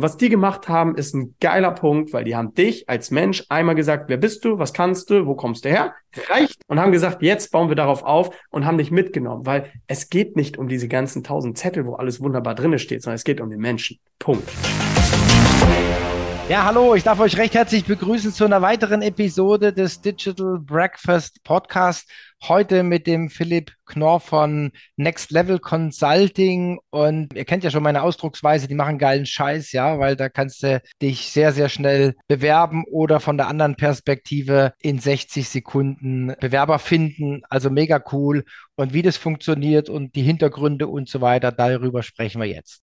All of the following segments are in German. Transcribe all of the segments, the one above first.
Und was die gemacht haben, ist ein geiler Punkt, weil die haben dich als Mensch einmal gesagt, wer bist du, was kannst du, wo kommst du her? Reicht. Und haben gesagt, jetzt bauen wir darauf auf und haben dich mitgenommen, weil es geht nicht um diese ganzen tausend Zettel, wo alles wunderbar drinne steht, sondern es geht um den Menschen. Punkt. Ja, hallo, ich darf euch recht herzlich begrüßen zu einer weiteren Episode des Digital Breakfast Podcast. Heute mit dem Philipp Knorr von Next Level Consulting. Und ihr kennt ja schon meine Ausdrucksweise, die machen geilen Scheiß, ja, weil da kannst du dich sehr, sehr schnell bewerben oder von der anderen Perspektive in 60 Sekunden Bewerber finden. Also mega cool. Und wie das funktioniert und die Hintergründe und so weiter, darüber sprechen wir jetzt.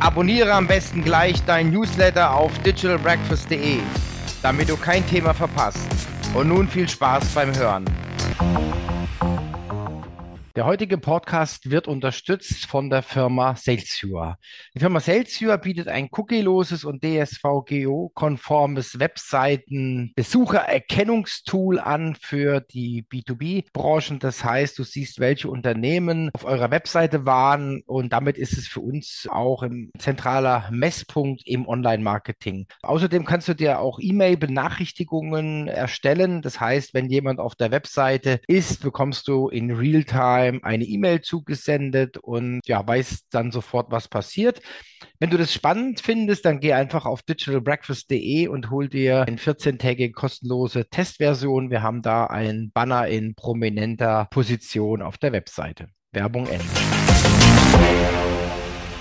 Abonniere am besten gleich dein Newsletter auf digitalbreakfast.de, damit du kein Thema verpasst. Und nun viel Spaß beim Hören. Der heutige Podcast wird unterstützt von der Firma Salesviewer. Die Firma Salesviewer bietet ein cookieloses und DSVGO-konformes Webseiten-Besuchererkennungstool an für die B2B-Branchen. Das heißt, du siehst, welche Unternehmen auf eurer Webseite waren und damit ist es für uns auch ein zentraler Messpunkt im Online-Marketing. Außerdem kannst du dir auch E-Mail-Benachrichtigungen erstellen. Das heißt, wenn jemand auf der Webseite ist, bekommst du in Realtime Realtime eine E-Mail zugesendet und ja, weißt dann sofort, was passiert. Wenn du das spannend findest, dann geh einfach auf digitalbreakfast.de und hol dir eine 14-tägige kostenlose Testversion. Wir haben da ein Banner in prominenter Position auf der Webseite. Werbung Ende.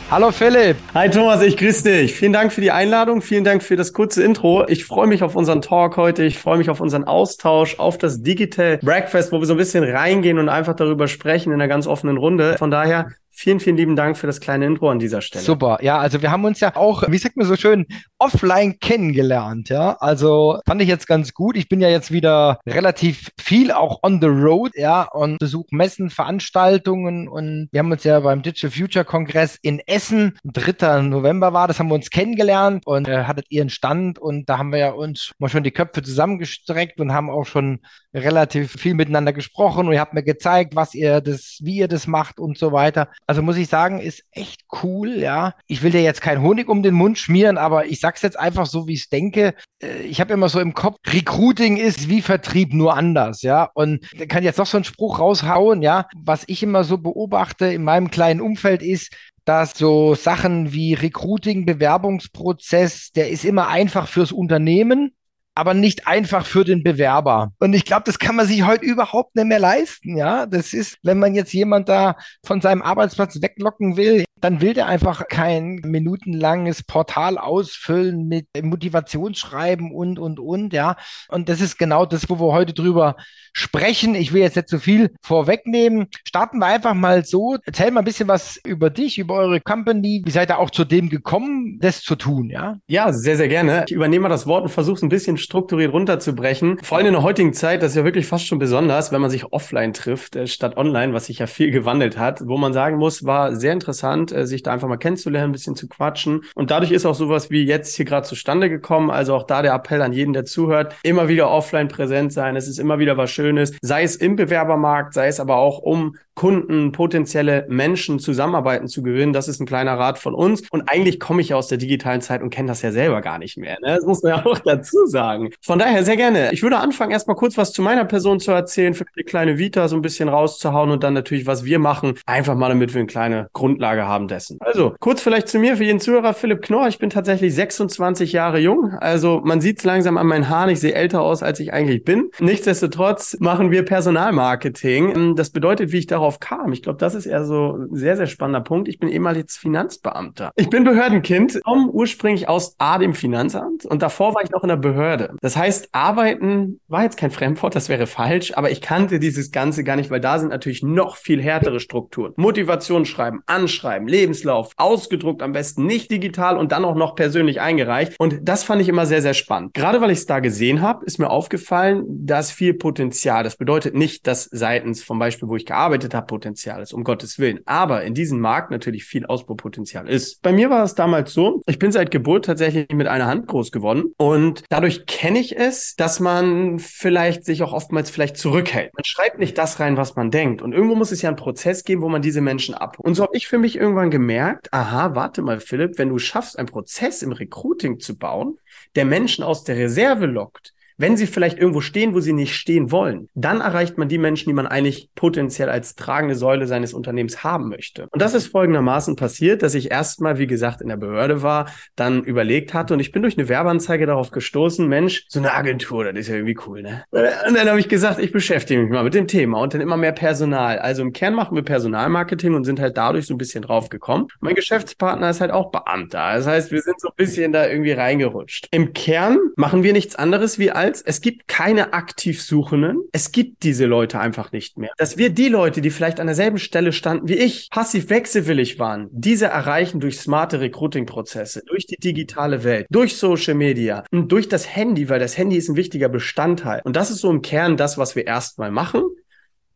Hallo Philipp. Hi Thomas, ich grüße dich. Vielen Dank für die Einladung, vielen Dank für das kurze Intro. Ich freue mich auf unseren Talk heute, ich freue mich auf unseren Austausch, auf das Digital Breakfast, wo wir so ein bisschen reingehen und einfach darüber sprechen in einer ganz offenen Runde. Von daher Vielen, vielen lieben Dank für das kleine Intro an dieser Stelle. Super. Ja, also wir haben uns ja auch, wie sagt man so schön, offline kennengelernt. Ja, also fand ich jetzt ganz gut. Ich bin ja jetzt wieder relativ viel auch on the road, ja, und besuche Messen, Veranstaltungen und wir haben uns ja beim Digital Future Kongress in Essen, 3. November war, das haben wir uns kennengelernt und äh, hattet ihren Stand und da haben wir ja uns mal schon die Köpfe zusammengestreckt und haben auch schon relativ viel miteinander gesprochen und ihr habt mir gezeigt, was ihr das, wie ihr das macht und so weiter. Also muss ich sagen, ist echt cool, ja. Ich will dir jetzt keinen Honig um den Mund schmieren, aber ich sag's jetzt einfach so, wie ich es denke. Äh, ich habe immer so im Kopf, Recruiting ist wie Vertrieb nur anders, ja. Und da kann jetzt noch so einen Spruch raushauen, ja. Was ich immer so beobachte in meinem kleinen Umfeld ist, dass so Sachen wie Recruiting, Bewerbungsprozess, der ist immer einfach fürs Unternehmen aber nicht einfach für den Bewerber. Und ich glaube, das kann man sich heute überhaupt nicht mehr leisten. Ja, das ist, wenn man jetzt jemand da von seinem Arbeitsplatz weglocken will, dann will der einfach kein minutenlanges Portal ausfüllen mit Motivationsschreiben und, und, und, ja. Und das ist genau das, wo wir heute drüber sprechen. Ich will jetzt nicht zu so viel vorwegnehmen. Starten wir einfach mal so. Erzähl mal ein bisschen was über dich, über eure Company. Wie seid ihr auch zu dem gekommen, das zu tun, ja? Ja, sehr, sehr gerne. Ich übernehme das Wort und versuche es ein bisschen strukturiert runterzubrechen. Vor allem in der heutigen Zeit, das ist ja wirklich fast schon besonders, wenn man sich offline trifft, äh, statt online, was sich ja viel gewandelt hat, wo man sagen muss, war sehr interessant, äh, sich da einfach mal kennenzulernen, ein bisschen zu quatschen. Und dadurch ist auch sowas wie jetzt hier gerade zustande gekommen. Also auch da der Appell an jeden, der zuhört, immer wieder offline präsent sein. Es ist immer wieder was Schönes, sei es im Bewerbermarkt, sei es aber auch um Kunden, potenzielle Menschen zusammenarbeiten zu gewinnen. Das ist ein kleiner Rat von uns. Und eigentlich komme ich ja aus der digitalen Zeit und kenne das ja selber gar nicht mehr. Ne? Das muss man ja auch dazu sagen. Von daher sehr gerne. Ich würde anfangen, erstmal kurz was zu meiner Person zu erzählen, für die kleine Vita so ein bisschen rauszuhauen und dann natürlich, was wir machen, einfach mal, damit wir eine kleine Grundlage haben dessen. Also, kurz vielleicht zu mir, für jeden Zuhörer, Philipp Knorr. Ich bin tatsächlich 26 Jahre jung. Also, man sieht es langsam an meinen Haaren. Ich sehe älter aus, als ich eigentlich bin. Nichtsdestotrotz machen wir Personalmarketing. Das bedeutet, wie ich darauf darauf kam. Ich glaube, das ist eher so ein sehr, sehr spannender Punkt. Ich bin ehemals Finanzbeamter. Ich bin Behördenkind, komme ursprünglich aus A, dem Finanzamt und davor war ich noch in der Behörde. Das heißt, arbeiten war jetzt kein Fremdwort, das wäre falsch, aber ich kannte dieses Ganze gar nicht, weil da sind natürlich noch viel härtere Strukturen. Motivation schreiben, anschreiben, Lebenslauf, ausgedruckt am besten, nicht digital und dann auch noch persönlich eingereicht. Und das fand ich immer sehr, sehr spannend. Gerade weil ich es da gesehen habe, ist mir aufgefallen, dass viel Potenzial. Das bedeutet nicht, dass seitens vom Beispiel, wo ich gearbeitet habe, Potenzial ist, um Gottes Willen. Aber in diesem Markt natürlich viel Ausbaupotenzial ist. Bei mir war es damals so, ich bin seit Geburt tatsächlich mit einer Hand groß geworden und dadurch kenne ich es, dass man vielleicht sich auch oftmals vielleicht zurückhält. Man schreibt nicht das rein, was man denkt. Und irgendwo muss es ja einen Prozess geben, wo man diese Menschen ab. Und so habe ich für mich irgendwann gemerkt, aha, warte mal, Philipp, wenn du schaffst, einen Prozess im Recruiting zu bauen, der Menschen aus der Reserve lockt, wenn sie vielleicht irgendwo stehen, wo sie nicht stehen wollen, dann erreicht man die Menschen, die man eigentlich potenziell als tragende Säule seines Unternehmens haben möchte. Und das ist folgendermaßen passiert, dass ich erstmal, wie gesagt, in der Behörde war, dann überlegt hatte und ich bin durch eine Werbeanzeige darauf gestoßen, Mensch, so eine Agentur, das ist ja irgendwie cool, ne? Und dann habe ich gesagt, ich beschäftige mich mal mit dem Thema und dann immer mehr Personal. Also im Kern machen wir Personalmarketing und sind halt dadurch so ein bisschen drauf gekommen. Mein Geschäftspartner ist halt auch Beamter. Das heißt, wir sind so ein bisschen da irgendwie reingerutscht. Im Kern machen wir nichts anderes wie all als, es gibt keine Aktivsuchenden. Es gibt diese Leute einfach nicht mehr. Dass wir die Leute, die vielleicht an derselben Stelle standen wie ich, passiv wechselwillig waren, diese erreichen durch smarte Recruiting-Prozesse, durch die digitale Welt, durch Social Media und durch das Handy, weil das Handy ist ein wichtiger Bestandteil. Und das ist so im Kern das, was wir erstmal machen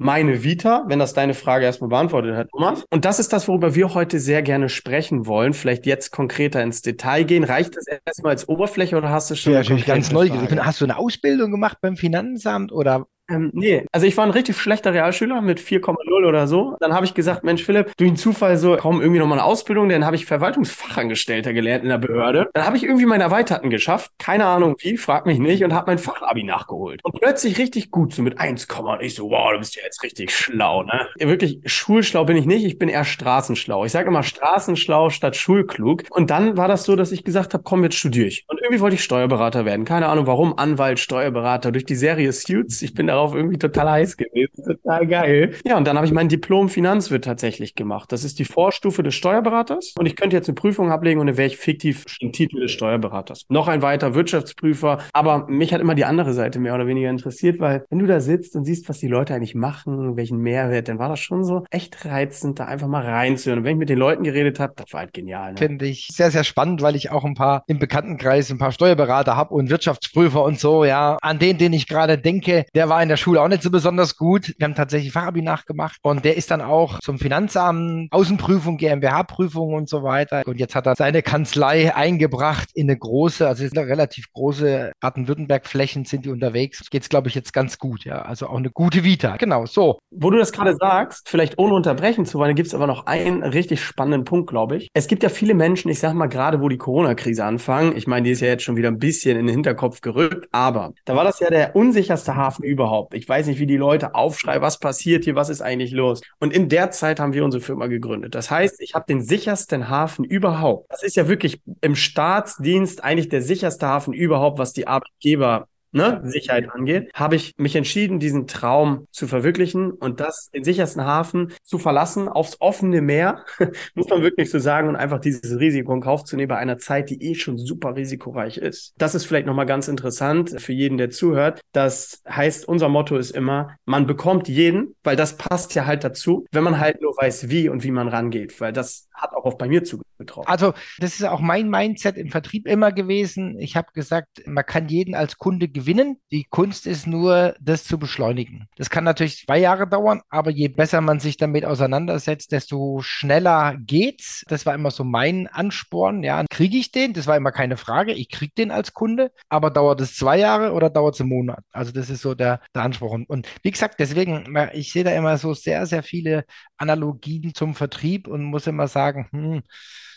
meine Vita, wenn das deine Frage erstmal beantwortet hat, Thomas. Und das ist das, worüber wir heute sehr gerne sprechen wollen. Vielleicht jetzt konkreter ins Detail gehen. Reicht das erstmal als Oberfläche oder hast du schon? Ja, natürlich ganz neugierig. Hast du eine Ausbildung gemacht beim Finanzamt oder ähm, nee, also ich war ein richtig schlechter Realschüler mit 4,0 oder so. Dann habe ich gesagt, Mensch Philipp, durch den Zufall so, komm, irgendwie nochmal eine Ausbildung, dann habe ich Verwaltungsfachangestellter gelernt in der Behörde. Dann habe ich irgendwie meinen Erweiterten geschafft, keine Ahnung wie, frag mich nicht, und habe mein Fachabi nachgeholt. Und plötzlich richtig gut, so mit 1, und ich so, wow, du bist ja jetzt richtig schlau, ne? Wirklich schulschlau bin ich nicht, ich bin eher straßenschlau. Ich sage immer straßenschlau statt schulklug. Und dann war das so, dass ich gesagt habe, komm, jetzt studiere ich. Und irgendwie wollte ich Steuerberater werden. Keine Ahnung warum, Anwalt, Steuerberater, durch die Serie Suits. Ich bin darauf darauf irgendwie total heiß gewesen. Total geil. Ja, und dann habe ich mein Diplom Finanzwirt tatsächlich gemacht. Das ist die Vorstufe des Steuerberaters. Und ich könnte jetzt eine Prüfung ablegen und dann wäre ich fiktiv im Titel des Steuerberaters. Noch ein weiter Wirtschaftsprüfer. Aber mich hat immer die andere Seite mehr oder weniger interessiert, weil wenn du da sitzt und siehst, was die Leute eigentlich machen, welchen Mehrwert, dann war das schon so echt reizend, da einfach mal reinzuhören. Und wenn ich mit den Leuten geredet habe, das war halt genial. Ne? Finde ich sehr, sehr spannend, weil ich auch ein paar im Bekanntenkreis ein paar Steuerberater habe und Wirtschaftsprüfer und so, ja. An den, den ich gerade denke, der war in der Schule auch nicht so besonders gut. Wir haben tatsächlich Fachabi nachgemacht und der ist dann auch zum Finanzamt, Außenprüfung, GmbH-Prüfung und so weiter. Und jetzt hat er seine Kanzlei eingebracht in eine große, also eine relativ große Baden-Württemberg-Flächen sind die unterwegs. Geht's, glaube ich, jetzt ganz gut, ja. Also auch eine gute Vita. Genau, so. Wo du das gerade sagst, vielleicht ohne unterbrechen zu wollen, gibt es aber noch einen richtig spannenden Punkt, glaube ich. Es gibt ja viele Menschen, ich sag mal gerade, wo die Corona-Krise anfangen. Ich meine, die ist ja jetzt schon wieder ein bisschen in den Hinterkopf gerückt, aber da war das ja der unsicherste Hafen überhaupt. Ich weiß nicht, wie die Leute aufschreien, was passiert hier, was ist eigentlich los. Und in der Zeit haben wir unsere Firma gegründet. Das heißt, ich habe den sichersten Hafen überhaupt. Das ist ja wirklich im Staatsdienst eigentlich der sicherste Hafen überhaupt, was die Arbeitgeber ne, Sicherheit angeht, habe ich mich entschieden, diesen Traum zu verwirklichen und das den sichersten Hafen zu verlassen, aufs offene Meer, muss man wirklich so sagen, und einfach dieses Risiko in Kauf zu nehmen bei einer Zeit, die eh schon super risikoreich ist. Das ist vielleicht nochmal ganz interessant für jeden, der zuhört. Das heißt, unser Motto ist immer, man bekommt jeden, weil das passt ja halt dazu, wenn man halt nur weiß, wie und wie man rangeht, weil das hat auch oft bei mir zugetroffen. Also, das ist auch mein Mindset im Vertrieb immer gewesen. Ich habe gesagt, man kann jeden als Kunde gewinnen gewinnen. Die Kunst ist nur, das zu beschleunigen. Das kann natürlich zwei Jahre dauern, aber je besser man sich damit auseinandersetzt, desto schneller geht's. Das war immer so mein Ansporn. Ja, kriege ich den? Das war immer keine Frage. Ich kriege den als Kunde, aber dauert es zwei Jahre oder dauert es einen Monat? Also das ist so der, der Anspruch. Und wie gesagt, deswegen, ich sehe da immer so sehr, sehr viele Analogien zum Vertrieb und muss immer sagen, hm,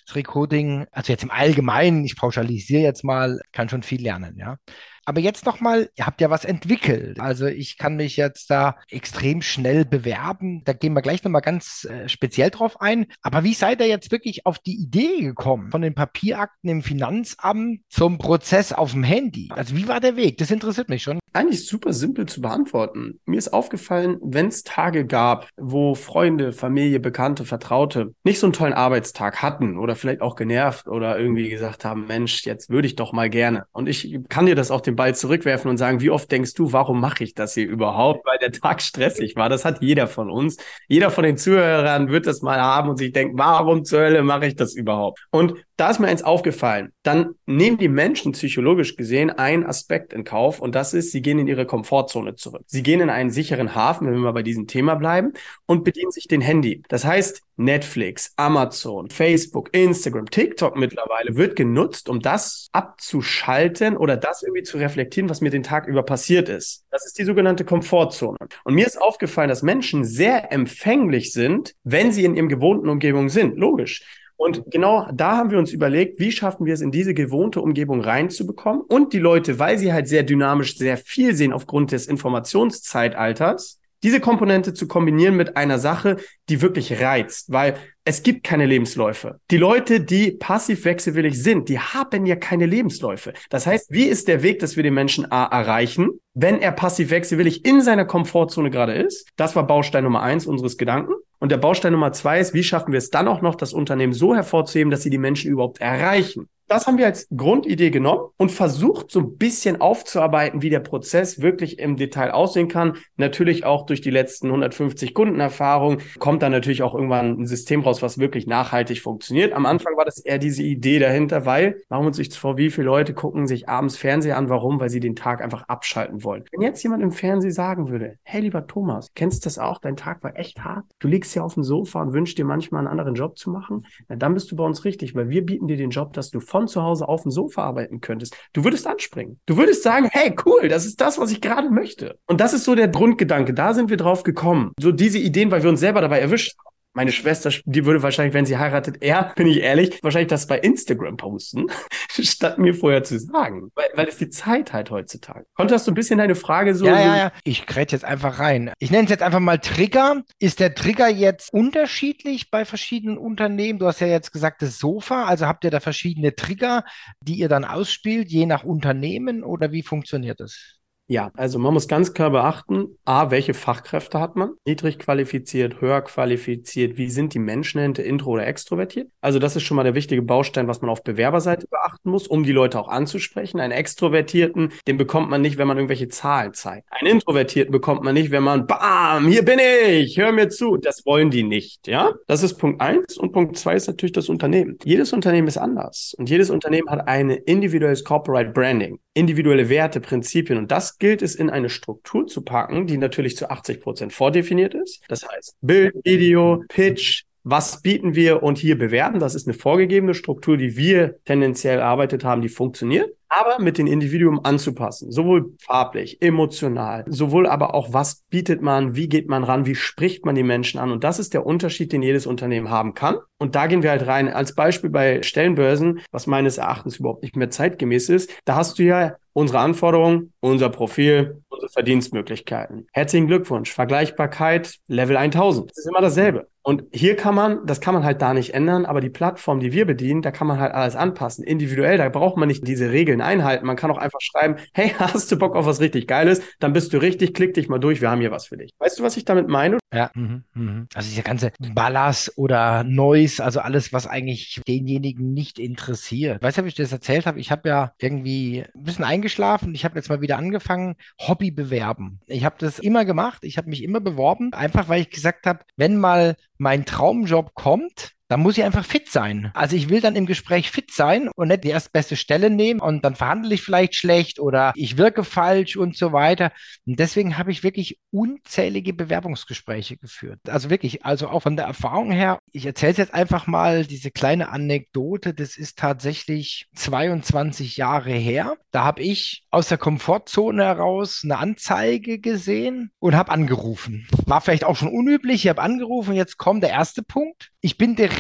das Recruiting, also jetzt im Allgemeinen, ich pauschalisiere jetzt mal, kann schon viel lernen, ja. Aber jetzt nochmal, ihr habt ja was entwickelt. Also ich kann mich jetzt da extrem schnell bewerben. Da gehen wir gleich nochmal ganz äh, speziell drauf ein. Aber wie seid ihr jetzt wirklich auf die Idee gekommen? Von den Papierakten im Finanzamt zum Prozess auf dem Handy. Also wie war der Weg? Das interessiert mich schon. Eigentlich super simpel zu beantworten. Mir ist aufgefallen, wenn es Tage gab, wo Freunde, Familie, Bekannte, Vertraute nicht so einen tollen Arbeitstag hatten oder vielleicht auch genervt oder irgendwie gesagt haben, Mensch, jetzt würde ich doch mal gerne. Und ich kann dir das auch den Ball zurückwerfen und sagen, wie oft denkst du, warum mache ich das hier überhaupt? Weil der Tag stressig war. Das hat jeder von uns. Jeder von den Zuhörern wird das mal haben und sich denken, warum zur Hölle mache ich das überhaupt? Und da ist mir eins aufgefallen. Dann nehmen die Menschen psychologisch gesehen einen Aspekt in Kauf und das ist, sie gehen in ihre Komfortzone zurück. Sie gehen in einen sicheren Hafen, wenn wir mal bei diesem Thema bleiben und bedienen sich den Handy. Das heißt, Netflix, Amazon, Facebook, Instagram, TikTok mittlerweile wird genutzt, um das abzuschalten oder das irgendwie zu reflektieren, was mir den Tag über passiert ist. Das ist die sogenannte Komfortzone. Und mir ist aufgefallen, dass Menschen sehr empfänglich sind, wenn sie in ihrem gewohnten Umgebung sind. Logisch. Und genau da haben wir uns überlegt, wie schaffen wir es in diese gewohnte Umgebung reinzubekommen und die Leute, weil sie halt sehr dynamisch sehr viel sehen aufgrund des Informationszeitalters, diese Komponente zu kombinieren mit einer Sache, die wirklich reizt, weil es gibt keine Lebensläufe. Die Leute, die passiv wechselwillig sind, die haben ja keine Lebensläufe. Das heißt, wie ist der Weg, dass wir den Menschen A erreichen, wenn er passiv wechselwillig in seiner Komfortzone gerade ist? Das war Baustein Nummer eins unseres Gedanken. Und der Baustein Nummer zwei ist, wie schaffen wir es dann auch noch, das Unternehmen so hervorzuheben, dass sie die Menschen überhaupt erreichen? Das haben wir als Grundidee genommen und versucht so ein bisschen aufzuarbeiten, wie der Prozess wirklich im Detail aussehen kann. Natürlich auch durch die letzten 150 Kundenerfahrungen kommt dann natürlich auch irgendwann ein System raus, was wirklich nachhaltig funktioniert. Am Anfang war das eher diese Idee dahinter, weil, machen wir uns nichts vor, wie viele Leute gucken sich abends Fernseher an, warum? Weil sie den Tag einfach abschalten wollen. Wenn jetzt jemand im Fernsehen sagen würde, hey lieber Thomas, kennst du das auch? Dein Tag war echt hart. Du liegst hier auf dem Sofa und wünschst dir manchmal einen anderen Job zu machen. Na, dann bist du bei uns richtig, weil wir bieten dir den Job, dass du von zu Hause auf dem Sofa arbeiten könntest, du würdest anspringen. Du würdest sagen, hey, cool, das ist das, was ich gerade möchte. Und das ist so der Grundgedanke. Da sind wir drauf gekommen. So diese Ideen, weil wir uns selber dabei erwischt haben. Meine Schwester, die würde wahrscheinlich, wenn sie heiratet, eher, bin ich ehrlich, wahrscheinlich das bei Instagram posten, statt mir vorher zu sagen. Weil, weil es die Zeit halt heutzutage. Konntest du ein bisschen deine Frage so. Ja, ja, ja. Ich kräht jetzt einfach rein. Ich nenne es jetzt einfach mal Trigger. Ist der Trigger jetzt unterschiedlich bei verschiedenen Unternehmen? Du hast ja jetzt gesagt, das Sofa. Also habt ihr da verschiedene Trigger, die ihr dann ausspielt, je nach Unternehmen oder wie funktioniert das? Ja, also man muss ganz klar beachten, a, welche Fachkräfte hat man? Niedrig qualifiziert, höher qualifiziert, wie sind die Menschen hinter intro oder extrovertiert? Also das ist schon mal der wichtige Baustein, was man auf Bewerberseite beachten muss, um die Leute auch anzusprechen. Einen Extrovertierten, den bekommt man nicht, wenn man irgendwelche Zahlen zeigt. Einen Introvertierten bekommt man nicht, wenn man, bam, hier bin ich, hör mir zu. Das wollen die nicht, ja? Das ist Punkt eins und Punkt zwei ist natürlich das Unternehmen. Jedes Unternehmen ist anders und jedes Unternehmen hat ein individuelles Corporate Branding, individuelle Werte, Prinzipien und das gilt es in eine Struktur zu packen, die natürlich zu 80 Prozent vordefiniert ist. Das heißt Bild, Video, Pitch, was bieten wir und hier bewerten. Das ist eine vorgegebene Struktur, die wir tendenziell erarbeitet haben, die funktioniert aber mit den Individuen anzupassen, sowohl farblich, emotional, sowohl aber auch, was bietet man, wie geht man ran, wie spricht man die Menschen an. Und das ist der Unterschied, den jedes Unternehmen haben kann. Und da gehen wir halt rein. Als Beispiel bei Stellenbörsen, was meines Erachtens überhaupt nicht mehr zeitgemäß ist, da hast du ja unsere Anforderungen, unser Profil, unsere Verdienstmöglichkeiten. Herzlichen Glückwunsch. Vergleichbarkeit, Level 1000. Das ist immer dasselbe. Und hier kann man, das kann man halt da nicht ändern, aber die Plattform, die wir bedienen, da kann man halt alles anpassen. Individuell, da braucht man nicht diese Regeln einhalten. Man kann auch einfach schreiben, hey, hast du Bock auf was richtig Geiles? Dann bist du richtig, klick dich mal durch, wir haben hier was für dich. Weißt du, was ich damit meine? Ja, mhm, mhm. also dieser ganze Ballast oder Noise, also alles, was eigentlich denjenigen nicht interessiert. Weißt du, ob ich das erzählt habe? Ich habe ja irgendwie ein bisschen eingeschlafen. Ich habe jetzt mal wieder angefangen, Hobby bewerben. Ich habe das immer gemacht. Ich habe mich immer beworben, einfach weil ich gesagt habe, wenn mal mein Traumjob kommt, dann muss ich einfach fit sein. Also ich will dann im Gespräch fit sein und nicht die erstbeste Stelle nehmen und dann verhandle ich vielleicht schlecht oder ich wirke falsch und so weiter. Und deswegen habe ich wirklich unzählige Bewerbungsgespräche geführt. Also wirklich, also auch von der Erfahrung her, ich erzähle es jetzt einfach mal, diese kleine Anekdote, das ist tatsächlich 22 Jahre her. Da habe ich aus der Komfortzone heraus eine Anzeige gesehen und habe angerufen. War vielleicht auch schon unüblich, ich habe angerufen, jetzt kommt der erste Punkt. Ich bin direkt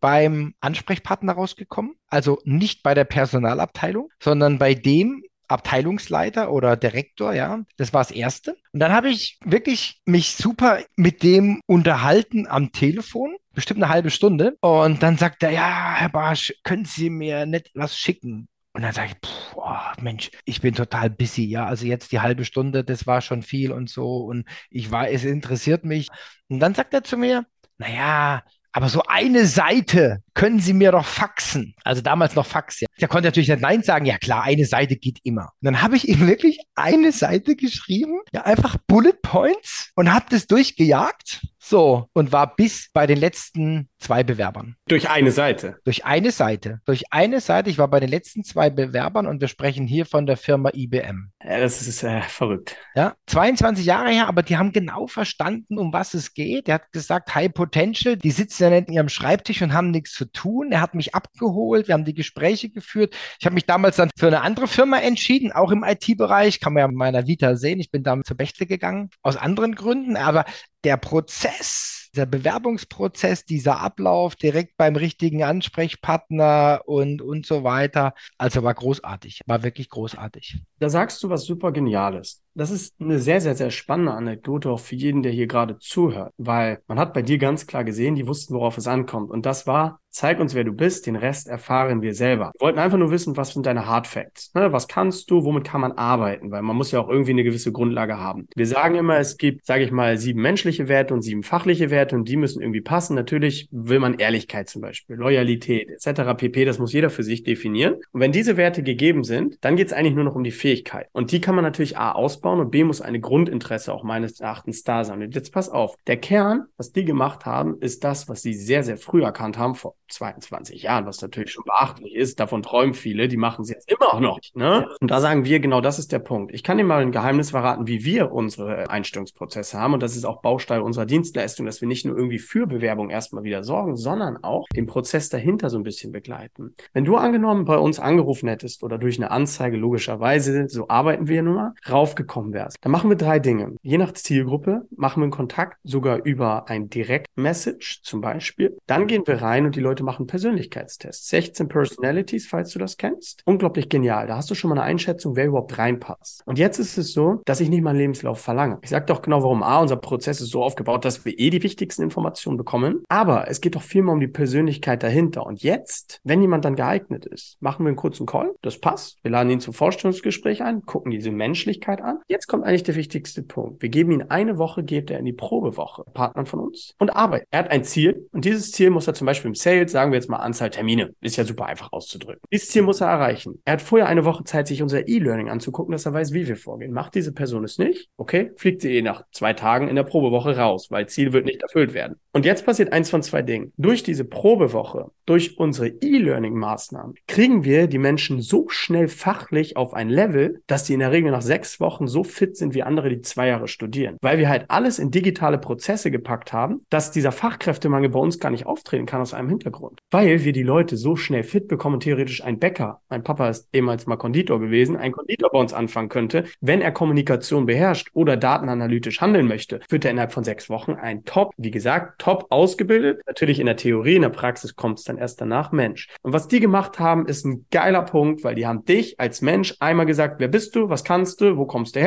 beim Ansprechpartner rausgekommen, also nicht bei der Personalabteilung, sondern bei dem, Abteilungsleiter oder Direktor, ja. Das war das Erste. Und dann habe ich wirklich mich super mit dem unterhalten am Telefon bestimmt eine halbe Stunde. Und dann sagt er, ja, Herr Barsch, können Sie mir nicht was schicken? Und dann sage ich, pff, oh, Mensch, ich bin total busy, ja. Also jetzt die halbe Stunde, das war schon viel und so. Und ich war, es interessiert mich. Und dann sagt er zu mir, naja, aber so eine Seite können Sie mir doch faxen. Also damals noch Fax, ja. Der konnte natürlich nicht Nein sagen. Ja klar, eine Seite geht immer. Und dann habe ich ihm wirklich eine Seite geschrieben, ja einfach Bullet Points und habe das durchgejagt. So, und war bis bei den letzten zwei Bewerbern. Durch eine Seite. Durch eine Seite. Durch eine Seite. Ich war bei den letzten zwei Bewerbern und wir sprechen hier von der Firma IBM. Ja, das ist äh, verrückt. Ja, 22 Jahre her, aber die haben genau verstanden, um was es geht. Er hat gesagt, High Potential, die sitzen ja nicht in ihrem Schreibtisch und haben nichts zu tun. Er hat mich abgeholt, wir haben die Gespräche geführt. Ich habe mich damals dann für eine andere Firma entschieden, auch im IT-Bereich, kann man ja in meiner Vita sehen. Ich bin damals zur Bechtle gegangen, aus anderen Gründen, aber der Prozess, der Bewerbungsprozess, dieser Ablauf direkt beim richtigen Ansprechpartner und, und so weiter. Also war großartig, war wirklich großartig. Da sagst du was super Geniales. Das ist eine sehr, sehr, sehr spannende Anekdote auch für jeden, der hier gerade zuhört, weil man hat bei dir ganz klar gesehen, die wussten, worauf es ankommt. Und das war, zeig uns, wer du bist, den Rest erfahren wir selber. Wir wollten einfach nur wissen, was sind deine Hard Facts? Ne? Was kannst du, womit kann man arbeiten? Weil man muss ja auch irgendwie eine gewisse Grundlage haben. Wir sagen immer, es gibt, sage ich mal, sieben menschliche Werte und sieben fachliche Werte und die müssen irgendwie passen. Natürlich will man Ehrlichkeit zum Beispiel, Loyalität etc. pp. Das muss jeder für sich definieren. Und wenn diese Werte gegeben sind, dann geht es eigentlich nur noch um die Fähigkeit. Und die kann man natürlich A ausbauen und B muss eine Grundinteresse auch meines Erachtens da sein. Und jetzt pass auf, der Kern, was die gemacht haben, ist das, was sie sehr, sehr früh erkannt haben, vor 22 Jahren, was natürlich schon beachtlich ist. Davon träumen viele, die machen es jetzt immer noch. Ne? Und da sagen wir, genau das ist der Punkt. Ich kann dir mal ein Geheimnis verraten, wie wir unsere Einstellungsprozesse haben. Und das ist auch Baustein unserer Dienstleistung, dass wir nicht nur irgendwie für Bewerbung erstmal wieder sorgen, sondern auch den Prozess dahinter so ein bisschen begleiten. Wenn du angenommen bei uns angerufen hättest oder durch eine Anzeige logischerweise, so arbeiten wir nun mal, raufgekommen wärst, dann machen wir drei Dinge. Je nach Zielgruppe machen wir einen Kontakt sogar über ein Direct-Message zum Beispiel. Dann gehen wir rein und die Leute machen Persönlichkeitstests. 16 Personalities, falls du das kennst. Unglaublich genial. Da hast du schon mal eine Einschätzung, wer überhaupt reinpasst. Und jetzt ist es so, dass ich nicht meinen Lebenslauf verlange. Ich sage doch genau, warum A, unser Prozess ist so aufgebaut, dass wir eh die wichtigsten Informationen bekommen. Aber es geht doch viel mehr um die Persönlichkeit dahinter. Und jetzt, wenn jemand dann geeignet ist, machen wir einen kurzen Call. Das passt. Wir laden ihn zum Vorstellungsgespräch ein, gucken diese Menschlichkeit an. Jetzt kommt eigentlich der wichtigste Punkt. Wir geben ihn eine Woche, geht er in die Probewoche, Partnern von uns, und arbeitet. Er hat ein Ziel und dieses Ziel muss er zum Beispiel im Sales, sagen wir jetzt mal Anzahl Termine, ist ja super einfach auszudrücken. Dieses Ziel muss er erreichen. Er hat vorher eine Woche Zeit, sich unser E-Learning anzugucken, dass er weiß, wie wir vorgehen. Macht diese Person es nicht, okay, fliegt sie eh nach zwei Tagen in der Probewoche raus, weil Ziel wird nicht erfüllt werden. Und jetzt passiert eins von zwei Dingen. Durch diese Probewoche, durch unsere E-Learning-Maßnahmen, kriegen wir die Menschen so schnell fachlich auf ein Level, dass die in der Regel nach sechs Wochen so fit sind wie andere, die zwei Jahre studieren. Weil wir halt alles in digitale Prozesse gepackt haben, dass dieser Fachkräftemangel bei uns gar nicht auftreten kann aus einem Hintergrund. Weil wir die Leute so schnell fit bekommen, theoretisch ein Bäcker, mein Papa ist ehemals mal Konditor gewesen, ein Konditor bei uns anfangen könnte, wenn er Kommunikation beherrscht oder datenanalytisch handeln möchte, wird er innerhalb von sechs Wochen ein Top, wie gesagt, top ausgebildet. Natürlich in der Theorie, in der Praxis kommt es dann erst danach Mensch. Und was die gemacht haben, ist ein geiler Punkt, weil die haben dich als Mensch einmal gesagt, wer bist du, was kannst du, wo kommst du?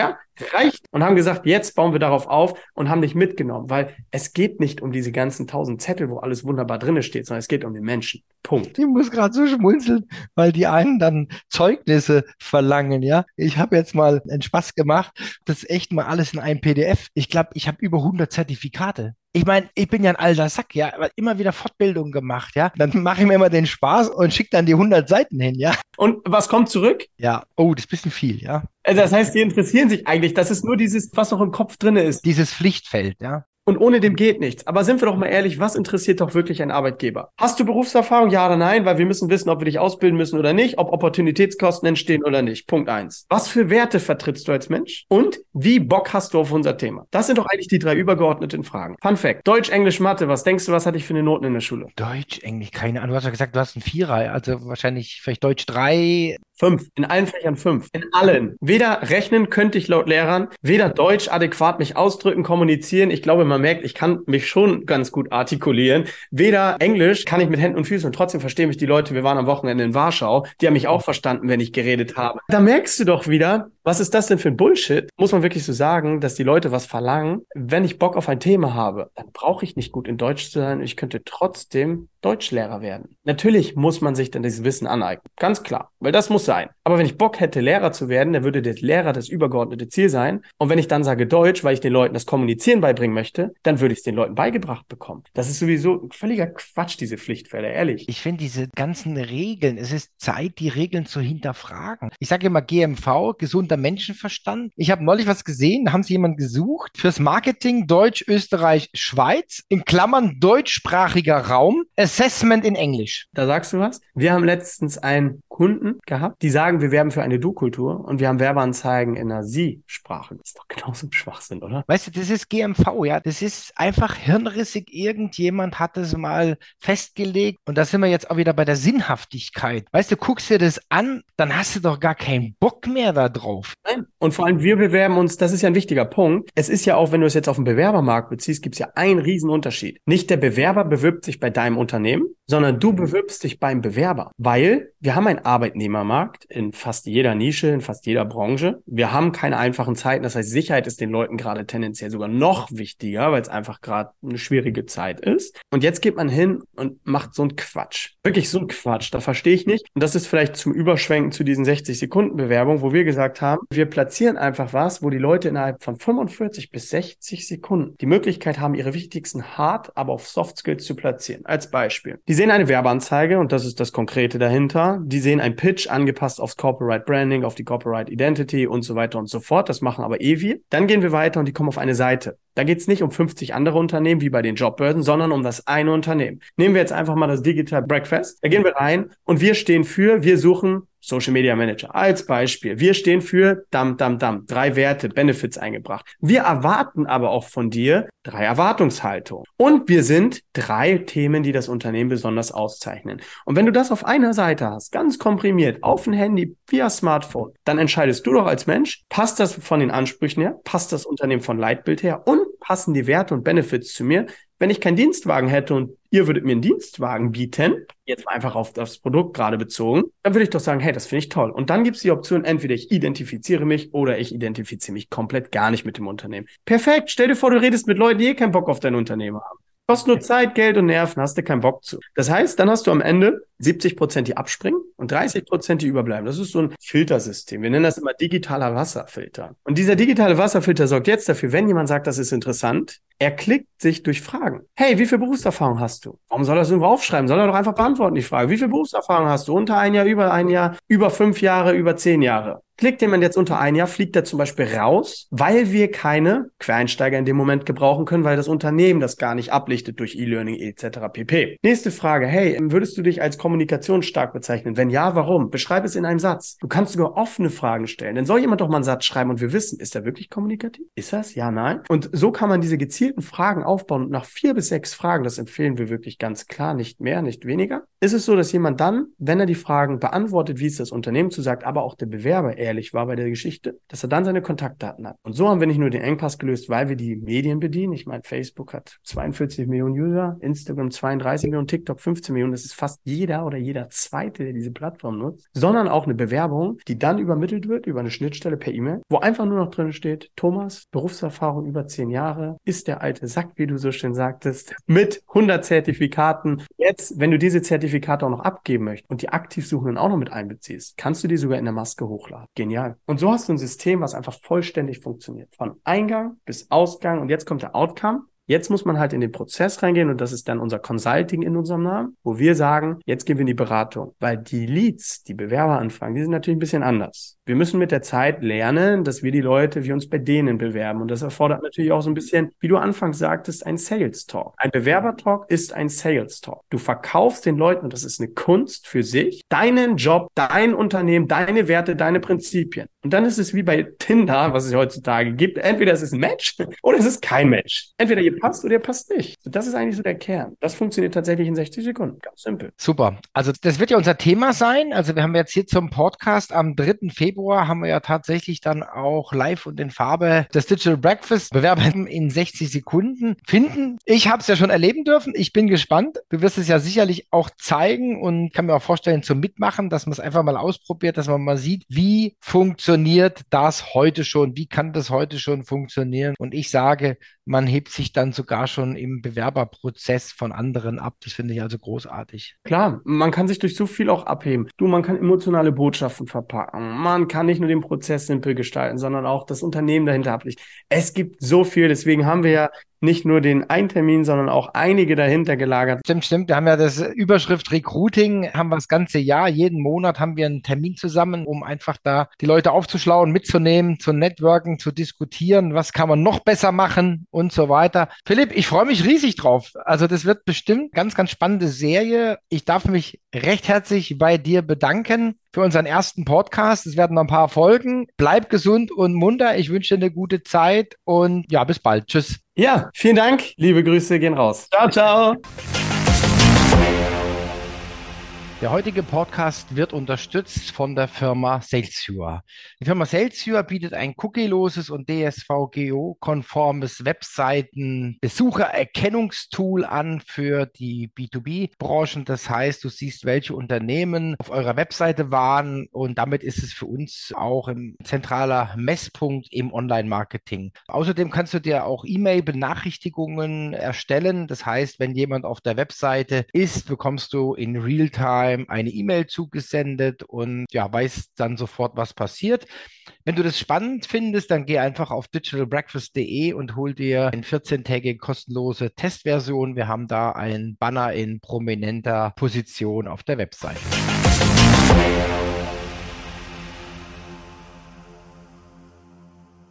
Reicht. Und haben gesagt, jetzt bauen wir darauf auf und haben dich mitgenommen, weil es geht nicht um diese ganzen tausend Zettel, wo alles wunderbar drinne steht, sondern es geht um den Menschen. Punkt. Ich muss gerade so schmunzeln, weil die einen dann Zeugnisse verlangen, ja. Ich habe jetzt mal einen Spaß gemacht, das ist echt mal alles in einem PDF. Ich glaube, ich habe über 100 Zertifikate. Ich meine, ich bin ja ein alter Sack, ja, aber immer wieder Fortbildung gemacht, ja. Dann mache ich mir immer den Spaß und schicke dann die 100 Seiten hin, ja. Und was kommt zurück? Ja, oh, das ist ein bisschen viel, ja. Das heißt, die interessieren sich eigentlich, das ist nur dieses, was noch im Kopf drinne ist. Dieses Pflichtfeld, ja. Und ohne dem geht nichts. Aber sind wir doch mal ehrlich, was interessiert doch wirklich ein Arbeitgeber? Hast du Berufserfahrung? Ja oder nein? Weil wir müssen wissen, ob wir dich ausbilden müssen oder nicht, ob Opportunitätskosten entstehen oder nicht. Punkt eins. Was für Werte vertrittst du als Mensch? Und wie Bock hast du auf unser Thema? Das sind doch eigentlich die drei übergeordneten Fragen. Fun Fact. Deutsch, Englisch, Mathe. Was denkst du, was hatte ich für eine Noten in der Schule? Deutsch, Englisch, keine Ahnung. Du hast ja gesagt, du hast einen Vierer. Also wahrscheinlich vielleicht Deutsch drei, Fünf. In allen Fächern fünf. In allen. Weder rechnen könnte ich laut Lehrern, weder Deutsch adäquat mich ausdrücken, kommunizieren. Ich glaube, man merkt, ich kann mich schon ganz gut artikulieren. Weder Englisch kann ich mit Händen und Füßen und trotzdem verstehen mich die Leute. Wir waren am Wochenende in Warschau. Die haben mich auch verstanden, wenn ich geredet habe. Da merkst du doch wieder, was ist das denn für ein Bullshit? Muss man wirklich so sagen, dass die Leute was verlangen? Wenn ich Bock auf ein Thema habe, dann brauche ich nicht gut in Deutsch zu sein. Ich könnte trotzdem Deutschlehrer werden. Natürlich muss man sich dann dieses Wissen aneignen. Ganz klar. Weil das muss sein. Aber wenn ich Bock hätte, Lehrer zu werden, dann würde der Lehrer das übergeordnete Ziel sein. Und wenn ich dann sage Deutsch, weil ich den Leuten das Kommunizieren beibringen möchte, dann würde ich es den Leuten beigebracht bekommen. Das ist sowieso völliger Quatsch, diese Pflichtfälle, ehrlich. Ich finde diese ganzen Regeln, es ist Zeit, die Regeln zu hinterfragen. Ich sage immer GMV, gesunder Menschenverstand. Ich habe neulich was gesehen, da haben sie jemanden gesucht fürs Marketing Deutsch, Österreich, Schweiz, in Klammern deutschsprachiger Raum. Es Assessment in Englisch. Da sagst du was? Wir haben letztens einen Kunden gehabt, die sagen, wir werben für eine Du-Kultur und wir haben Werbeanzeigen in einer Sie-Sprache. Das ist doch genauso ein Schwachsinn, oder? Weißt du, das ist GMV, ja. Das ist einfach hirnrissig. Irgendjemand hat das mal festgelegt und da sind wir jetzt auch wieder bei der Sinnhaftigkeit. Weißt du, guckst dir das an, dann hast du doch gar keinen Bock mehr da drauf. Nein. Und vor allem, wir bewerben uns, das ist ja ein wichtiger Punkt. Es ist ja auch, wenn du es jetzt auf den Bewerbermarkt beziehst, gibt es ja einen riesen Unterschied. Nicht der Bewerber bewirbt sich bei deinem Unternehmen, sondern du bewirbst dich beim Bewerber, weil wir haben einen Arbeitnehmermarkt in fast jeder Nische, in fast jeder Branche. Wir haben keine einfachen Zeiten. Das heißt, Sicherheit ist den Leuten gerade tendenziell sogar noch wichtiger, weil es einfach gerade eine schwierige Zeit ist. Und jetzt geht man hin und macht so einen Quatsch. Wirklich so einen Quatsch. Da verstehe ich nicht. Und das ist vielleicht zum Überschwenken zu diesen 60 Sekunden Bewerbung, wo wir gesagt haben, wir platzieren einfach was, wo die Leute innerhalb von 45 bis 60 Sekunden die Möglichkeit haben, ihre wichtigsten Hard, aber auch Soft Skills zu platzieren. Als Beispiel. Die sehen eine Werbeanzeige und das ist das Konkrete dahinter. Die sehen ein Pitch angepasst aufs Corporate Branding, auf die Corporate Identity und so weiter und so fort. Das machen aber eh wir. Dann gehen wir weiter und die kommen auf eine Seite. Da geht es nicht um 50 andere Unternehmen wie bei den Jobbörsen, sondern um das eine Unternehmen. Nehmen wir jetzt einfach mal das Digital Breakfast. Da gehen wir rein und wir stehen für, wir suchen Social Media Manager. Als Beispiel. Wir stehen für Dam, Dam, Dam. Drei Werte, Benefits eingebracht. Wir erwarten aber auch von dir drei Erwartungshaltungen. Und wir sind drei Themen, die das Unternehmen besonders auszeichnen. Und wenn du das auf einer Seite hast, ganz komprimiert, auf ein Handy, via Smartphone, dann entscheidest du doch als Mensch, passt das von den Ansprüchen her, passt das Unternehmen von Leitbild her und passen die Werte und Benefits zu mir, wenn ich keinen Dienstwagen hätte und ihr würdet mir einen Dienstwagen bieten, jetzt mal einfach auf das Produkt gerade bezogen, dann würde ich doch sagen, hey, das finde ich toll. Und dann gibt es die Option, entweder ich identifiziere mich oder ich identifiziere mich komplett gar nicht mit dem Unternehmen. Perfekt. Stell dir vor, du redest mit Leuten, die eh keinen Bock auf dein Unternehmen haben. Kostet nur Zeit, Geld und Nerven, hast du keinen Bock zu. Das heißt, dann hast du am Ende 70 Prozent, die abspringen und 30 Prozent, die überbleiben. Das ist so ein Filtersystem. Wir nennen das immer digitaler Wasserfilter. Und dieser digitale Wasserfilter sorgt jetzt dafür, wenn jemand sagt, das ist interessant, er klickt sich durch Fragen. Hey, wie viel Berufserfahrung hast du? Warum soll er das irgendwo aufschreiben? Soll er doch einfach beantworten, die Frage. Wie viel Berufserfahrung hast du? Unter ein Jahr, über ein Jahr, über fünf Jahre, über zehn Jahre. Klickt jemand jetzt unter ein Jahr, fliegt er zum Beispiel raus, weil wir keine Quereinsteiger in dem Moment gebrauchen können, weil das Unternehmen das gar nicht ablichtet durch E-Learning etc. pp. Nächste Frage. Hey, würdest du dich als kommunikationsstark bezeichnen? Wenn ja, warum? Beschreib es in einem Satz. Du kannst sogar offene Fragen stellen. Denn soll jemand doch mal einen Satz schreiben und wir wissen, ist er wirklich kommunikativ? Ist das? Ja, nein? Und so kann man diese gezielten Fragen aufbauen und nach vier bis sechs Fragen, das empfehlen wir wirklich ganz klar, nicht mehr, nicht weniger, ist es so, dass jemand dann, wenn er die Fragen beantwortet, wie es das Unternehmen zusagt, aber auch der Bewerber ehrlich war bei der Geschichte, dass er dann seine Kontaktdaten hat. Und so haben wir nicht nur den Engpass gelöst, weil wir die Medien bedienen. Ich meine, Facebook hat 42 Millionen User, Instagram 32 Millionen, TikTok 15 Millionen. Das ist fast jeder oder jeder zweite, der diese Plattform nutzt, sondern auch eine Bewerbung, die dann übermittelt wird über eine Schnittstelle per E-Mail, wo einfach nur noch drin steht, Thomas, Berufserfahrung über zehn Jahre, ist der alte Sack, wie du so schön sagtest, mit 100 Zertifikaten. Jetzt, wenn du diese Zertifikate auch noch abgeben möchtest und die Aktivsuchenden auch noch mit einbeziehst, kannst du die sogar in der Maske hochladen. Genial. Und so hast du ein System, was einfach vollständig funktioniert. Von Eingang bis Ausgang und jetzt kommt der Outcome. Jetzt muss man halt in den Prozess reingehen und das ist dann unser Consulting in unserem Namen, wo wir sagen, jetzt gehen wir in die Beratung, weil die Leads, die Bewerberanfragen, die sind natürlich ein bisschen anders. Wir müssen mit der Zeit lernen, dass wir die Leute, wir uns bei denen bewerben und das erfordert natürlich auch so ein bisschen, wie du anfangs sagtest, ein Sales Talk. Ein Bewerber-Talk ist ein Sales Talk. Du verkaufst den Leuten, und das ist eine Kunst für sich, deinen Job, dein Unternehmen, deine Werte, deine Prinzipien. Und dann ist es wie bei Tinder, was es heutzutage gibt. Entweder es ist ein Match oder es ist kein Match. Entweder ihr passt oder dir passt nicht. Das ist eigentlich so der Kern. Das funktioniert tatsächlich in 60 Sekunden. Ganz simpel. Super. Also das wird ja unser Thema sein. Also wir haben jetzt hier zum Podcast am 3. Februar haben wir ja tatsächlich dann auch live und in Farbe das Digital Breakfast Bewerben in 60 Sekunden finden. Ich habe es ja schon erleben dürfen. Ich bin gespannt. Du wirst es ja sicherlich auch zeigen und kann mir auch vorstellen zum Mitmachen, dass man es einfach mal ausprobiert, dass man mal sieht, wie funktioniert das heute schon? Wie kann das heute schon funktionieren? Und ich sage, man hebt sich dann sogar schon im Bewerberprozess von anderen ab. Das finde ich also großartig. Klar, man kann sich durch so viel auch abheben. Du, man kann emotionale Botschaften verpacken. Man kann nicht nur den Prozess simpel gestalten, sondern auch das Unternehmen dahinter ablichten. Es gibt so viel. Deswegen haben wir ja nicht nur den einen Termin, sondern auch einige dahinter gelagert. Stimmt, stimmt. Wir haben ja das Überschrift Recruiting, haben wir das ganze Jahr, jeden Monat haben wir einen Termin zusammen, um einfach da die Leute aufzuschlauen, mitzunehmen, zu networken, zu diskutieren, was kann man noch besser machen und so weiter. Philipp, ich freue mich riesig drauf. Also das wird bestimmt ganz, ganz spannende Serie. Ich darf mich recht herzlich bei dir bedanken für unseren ersten Podcast. Es werden noch ein paar Folgen. Bleib gesund und munter. Ich wünsche dir eine gute Zeit und ja, bis bald. Tschüss. Ja, vielen Dank. Liebe Grüße gehen raus. Ciao, ciao. Der heutige Podcast wird unterstützt von der Firma Salesure. Die Firma Salesure bietet ein cookieloses und DSVGO-konformes Webseiten-Besuchererkennungstool an für die B2B-Branchen. Das heißt, du siehst, welche Unternehmen auf eurer Webseite waren und damit ist es für uns auch ein zentraler Messpunkt im Online-Marketing. Außerdem kannst du dir auch E-Mail-Benachrichtigungen erstellen. Das heißt, wenn jemand auf der Webseite ist, bekommst du in Realtime Time eine E-Mail zugesendet und ja, weißt dann sofort, was passiert. Wenn du das spannend findest, dann geh einfach auf digitalbreakfast.de und hol dir eine 14-tägige kostenlose Testversion. Wir haben da einen Banner in prominenter Position auf der Website.